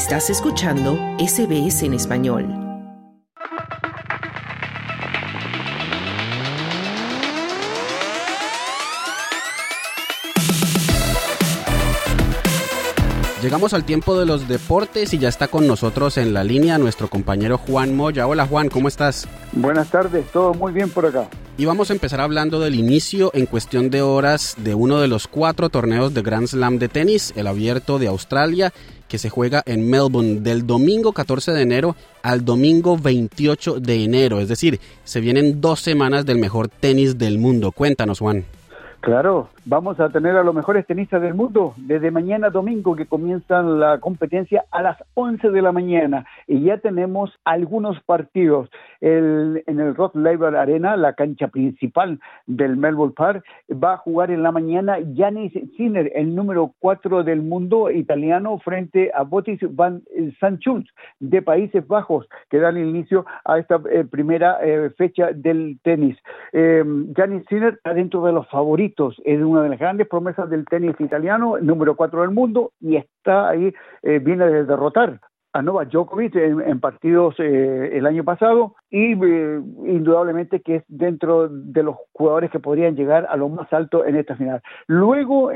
Estás escuchando SBS en español. Llegamos al tiempo de los deportes y ya está con nosotros en la línea nuestro compañero Juan Moya. Hola Juan, ¿cómo estás? Buenas tardes, todo muy bien por acá. Y vamos a empezar hablando del inicio en cuestión de horas de uno de los cuatro torneos de Grand Slam de tenis, el abierto de Australia, que se juega en Melbourne del domingo 14 de enero al domingo 28 de enero. Es decir, se vienen dos semanas del mejor tenis del mundo. Cuéntanos, Juan. Claro, vamos a tener a los mejores tenistas del mundo desde mañana domingo que comienzan la competencia a las 11 de la mañana y ya tenemos algunos partidos el, en el Rod Laver Arena, la cancha principal del Melbourne Park, va a jugar en la mañana Janis Sinner, el número 4 del mundo italiano frente a Botis van Sanchult de Países Bajos que dan inicio a esta eh, primera eh, fecha del tenis. Eh, Janis Sinner está dentro de los favoritos es una de las grandes promesas del tenis italiano, número cuatro del mundo, y está ahí, eh, viene de derrotar a Novak Djokovic en, partidos eh, el año pasado y eh, indudablemente que es dentro de los jugadores que podrían llegar a lo más alto en esta final. Luego,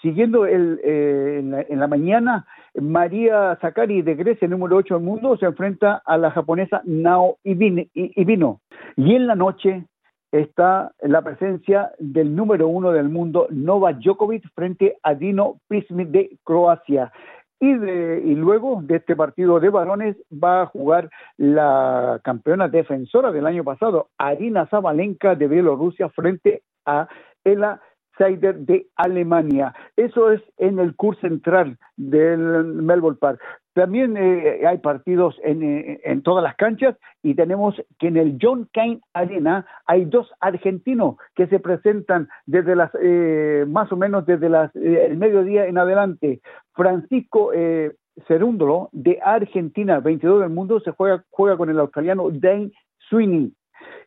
siguiendo el, en, la, mañana, María Zakari de Grecia, número 8 del mundo, se enfrenta a la japonesa Nao Ibino. Y en la noche, está la presencia del número uno del mundo, Novak Djokovic, frente a Dino Pismic de Croacia. Y, de, y luego de este partido de varones va a jugar la campeona defensora del año pasado, Arina Zabalenka de Bielorrusia, frente a Ela Seider de Alemania. Eso es en el curso central del Melbourne Park. También eh, hay partidos eh, en, todas las canchas y tenemos que en el John Cain Arena hay dos argentinos que se presentan desde las eh, más o menos desde las el mediodía en adelante. Francisco eh, Cerúndolo de Argentina, 22 del mundo, se juega juega con el australiano Dane Sweeney.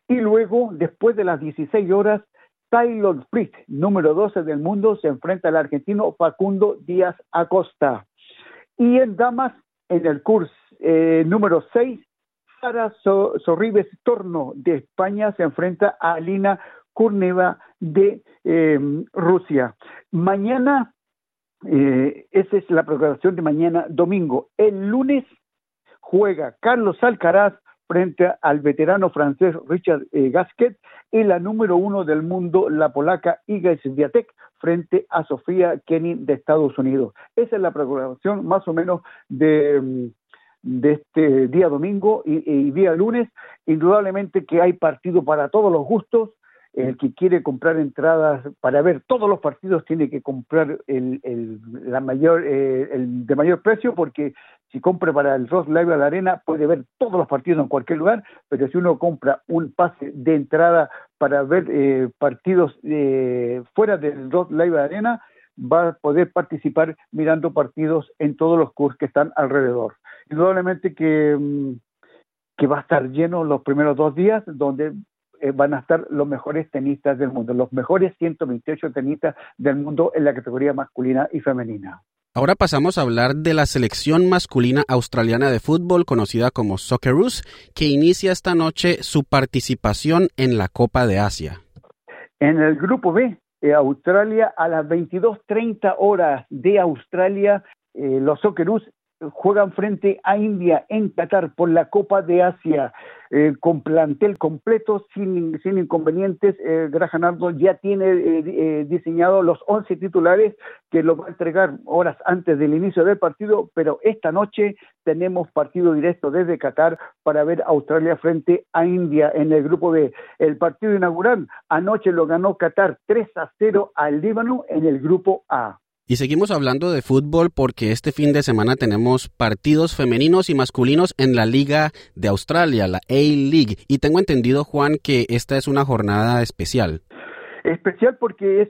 Y luego, después de las 16 horas, Taylor Fritz, número 12 del mundo, se enfrenta al argentino Facundo Díaz Acosta. Y en damas, en el curso eh, número 6, Sara Sorribes Torno de España se enfrenta a Alina Kurneva de eh, Rusia. Mañana, eh, esa es la programación de mañana domingo. El lunes juega Carlos Alcaraz frente al veterano francés Richard Gasquet y la número uno del mundo, la polaca Iga Swiatek, frente a Sofía Kenny de Estados Unidos. Esa es la programación más o menos de, mm, de este día domingo y, y día lunes. Indudablemente que hay partido para todos los gustos el que quiere comprar entradas para ver todos los partidos tiene que comprar el, el la mayor eh, el de mayor precio porque si compra para el Ross Live a la Arena puede ver todos los partidos en cualquier lugar pero si uno compra un pase de entrada para ver eh, partidos eh, fuera del Ross Live a la Arena va a poder participar mirando partidos en todos los cursos que están alrededor indudablemente que mm, que va a estar lleno los primeros dos días donde eh, van a estar los mejores tenistas del mundo, los mejores 128 tenistas del mundo en la categoría masculina y femenina. Ahora pasamos a hablar de la selección masculina australiana de fútbol conocida como Socceroos, que inicia esta noche su participación en la Copa de Asia. En el grupo B, eh, Australia a las 22:30 horas de Australia, eh, los Socceroos juegan frente a India en Qatar por la Copa de Asia eh, con plantel completo sin, sin inconvenientes. Eh, Graham ya tiene eh, eh, diseñado los 11 titulares que lo va a entregar horas antes del inicio del partido, pero esta noche tenemos partido directo desde Qatar para ver Australia frente a India en el grupo B. El partido inaugural anoche lo ganó Qatar 3 a 0 al Líbano en el grupo A. Y seguimos hablando de fútbol porque este fin de semana tenemos partidos femeninos y masculinos en la Liga de Australia, la A-League. Y tengo entendido, Juan, que esta es una jornada especial. Especial porque es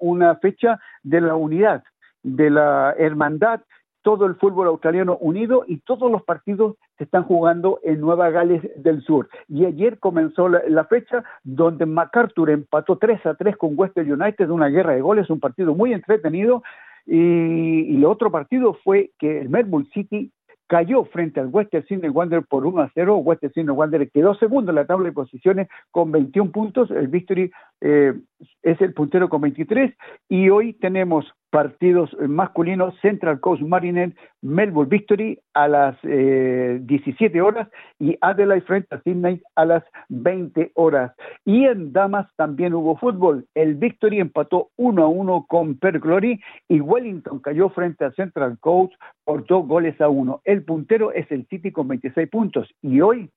una fecha de la unidad, de la hermandad todo el fútbol australiano unido y todos los partidos se están jugando en Nueva Gales del Sur. Y ayer comenzó la, fecha donde MacArthur empató 3 a 3 con Western United, una guerra de goles, un partido muy entretenido. Y, el otro partido fue que el Melbourne City cayó frente al Western Sydney Wanderers por 1 a 0. Western Sydney Wanderers quedó segundo en la tabla de posiciones con 21 puntos. El Victory eh, es el puntero con 23. Y hoy tenemos partidos masculinos, Central Coast Mariner, Melbourne Victory a las eh, 17 horas y Adelaide frente a Sydney a las 20 horas. Y en damas también hubo fútbol. El Victory empató 1 a 1 con Per Glory y Wellington cayó frente a Central Coast por dos goles a uno. El puntero es el City con 26 puntos y hoy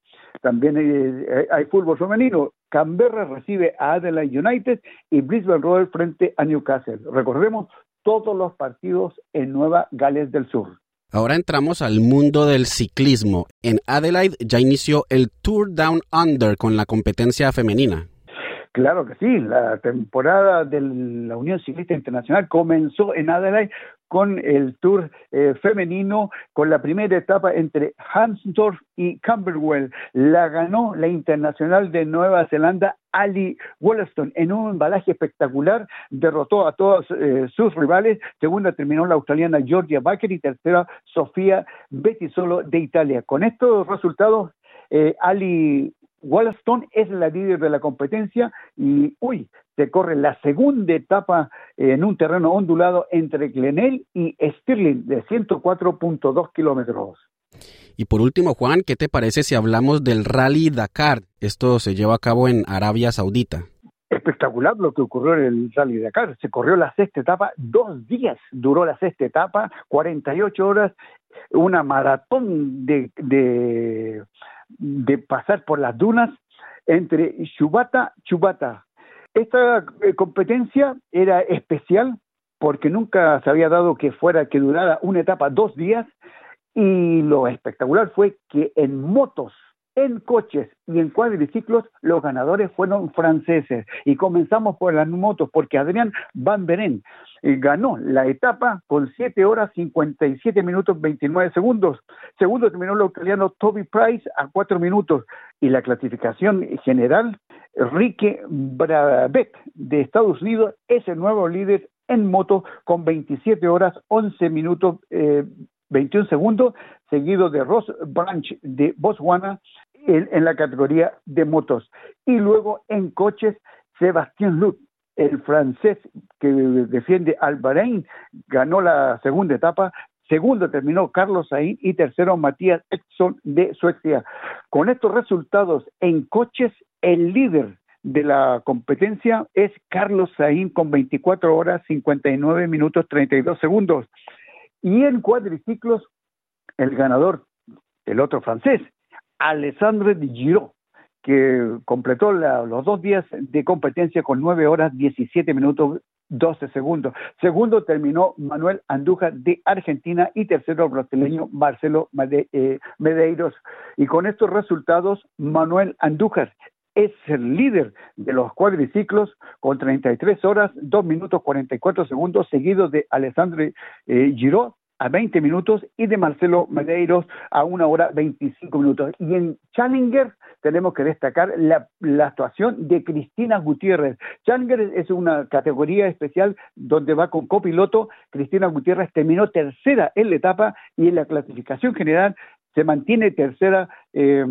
también hay, hay fútbol femenino. Canberra recibe a Adelaide United y Brisbane Royal frente a Newcastle. Recordemos todos los partidos en Nueva Gales del Sur. Ahora entramos al mundo del ciclismo. En Adelaide ya inició el Tour Down Under con la competencia femenina. Claro que sí, la temporada de la Unión Ciclista Internacional comenzó en Adelaide con el Tour eh, femenino, con la primera etapa entre Hansdorf y Camberwell. La ganó la internacional de Nueva Zelanda, Ali Wollaston, en un embalaje espectacular, derrotó a todos eh, sus rivales. Segunda terminó la australiana Georgia Baker y tercera Sofía Bettisolo de Italia. Con estos resultados, eh, Ali Wollaston es la líder de la competencia y, uy, se corre la segunda etapa en un terreno ondulado entre Glenelg y Stirling de 104.2 kilómetros. Y por último, Juan, ¿qué te parece si hablamos del Rally Dakar? Esto se lleva a cabo en Arabia Saudita. Espectacular lo que ocurrió en el Rally Dakar. Se corrió la sexta etapa, dos días duró la sexta etapa, 48 horas, una maratón de, de, de pasar por las dunas entre Chubata, Chubata, esta eh, competencia era especial porque nunca se había dado que fuera que durara una etapa dos días y lo espectacular fue que en motos, en coches y en cuadriciclos los ganadores fueron franceses y comenzamos por las motos porque Adrián Van Beren eh, ganó la etapa con 7 horas 57 minutos 29 segundos. Segundo terminó el australiano Toby Price a 4 minutos y la clasificación general Rique Brabeck de Estados Unidos es el nuevo líder en moto con 27 horas 11 minutos 21 eh, segundos, seguido de Ross Branch de Botswana en, la categoría de motos. Y luego en coches, Sebastián Lut, el francés que defiende al Bahrein, ganó la segunda etapa. Segundo terminó Carlos Sainz y tercero Matías Edson de Suecia. Con estos resultados en coches el líder de la competencia es Carlos Saín con 24 horas 59 minutos 32 segundos. Y en cuadriciclos, el ganador, el otro francés, Alessandre Di que completó los dos días de competencia con 9 horas 17 minutos 12 segundos. Segundo terminó Manuel Andújar de Argentina y tercero brasileño Marcelo eh, Medeiros. Y con estos resultados, Manuel Andújar es el líder de los cuadriciclos con 33 horas, 2 minutos 44 segundos, seguido de Alessandro eh, a 20 minutos y de Marcelo Medeiros a 1 hora 25 minutos. Y en Challenger tenemos que destacar la, la, actuación de Cristina Gutiérrez. Challenger es una categoría especial donde va con copiloto. Cristina Gutiérrez terminó tercera en la etapa y en la clasificación general se mantiene tercera eh,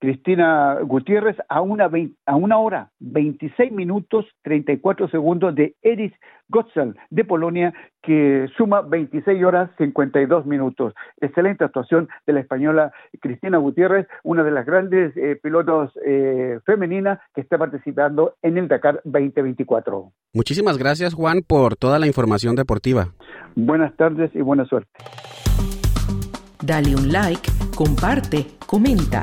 Cristina Gutiérrez a una, a una hora, 26 minutos, 34 segundos de Eris Gotzel de Polonia, que suma 26 horas, 52 minutos. Excelente actuación de la española Cristina Gutiérrez, una de las grandes eh, pilotos eh, femeninas que está participando en el Dakar 2024. Muchísimas gracias, Juan, por toda la información deportiva. Buenas tardes y buena suerte. Dale un like, comparte, comenta.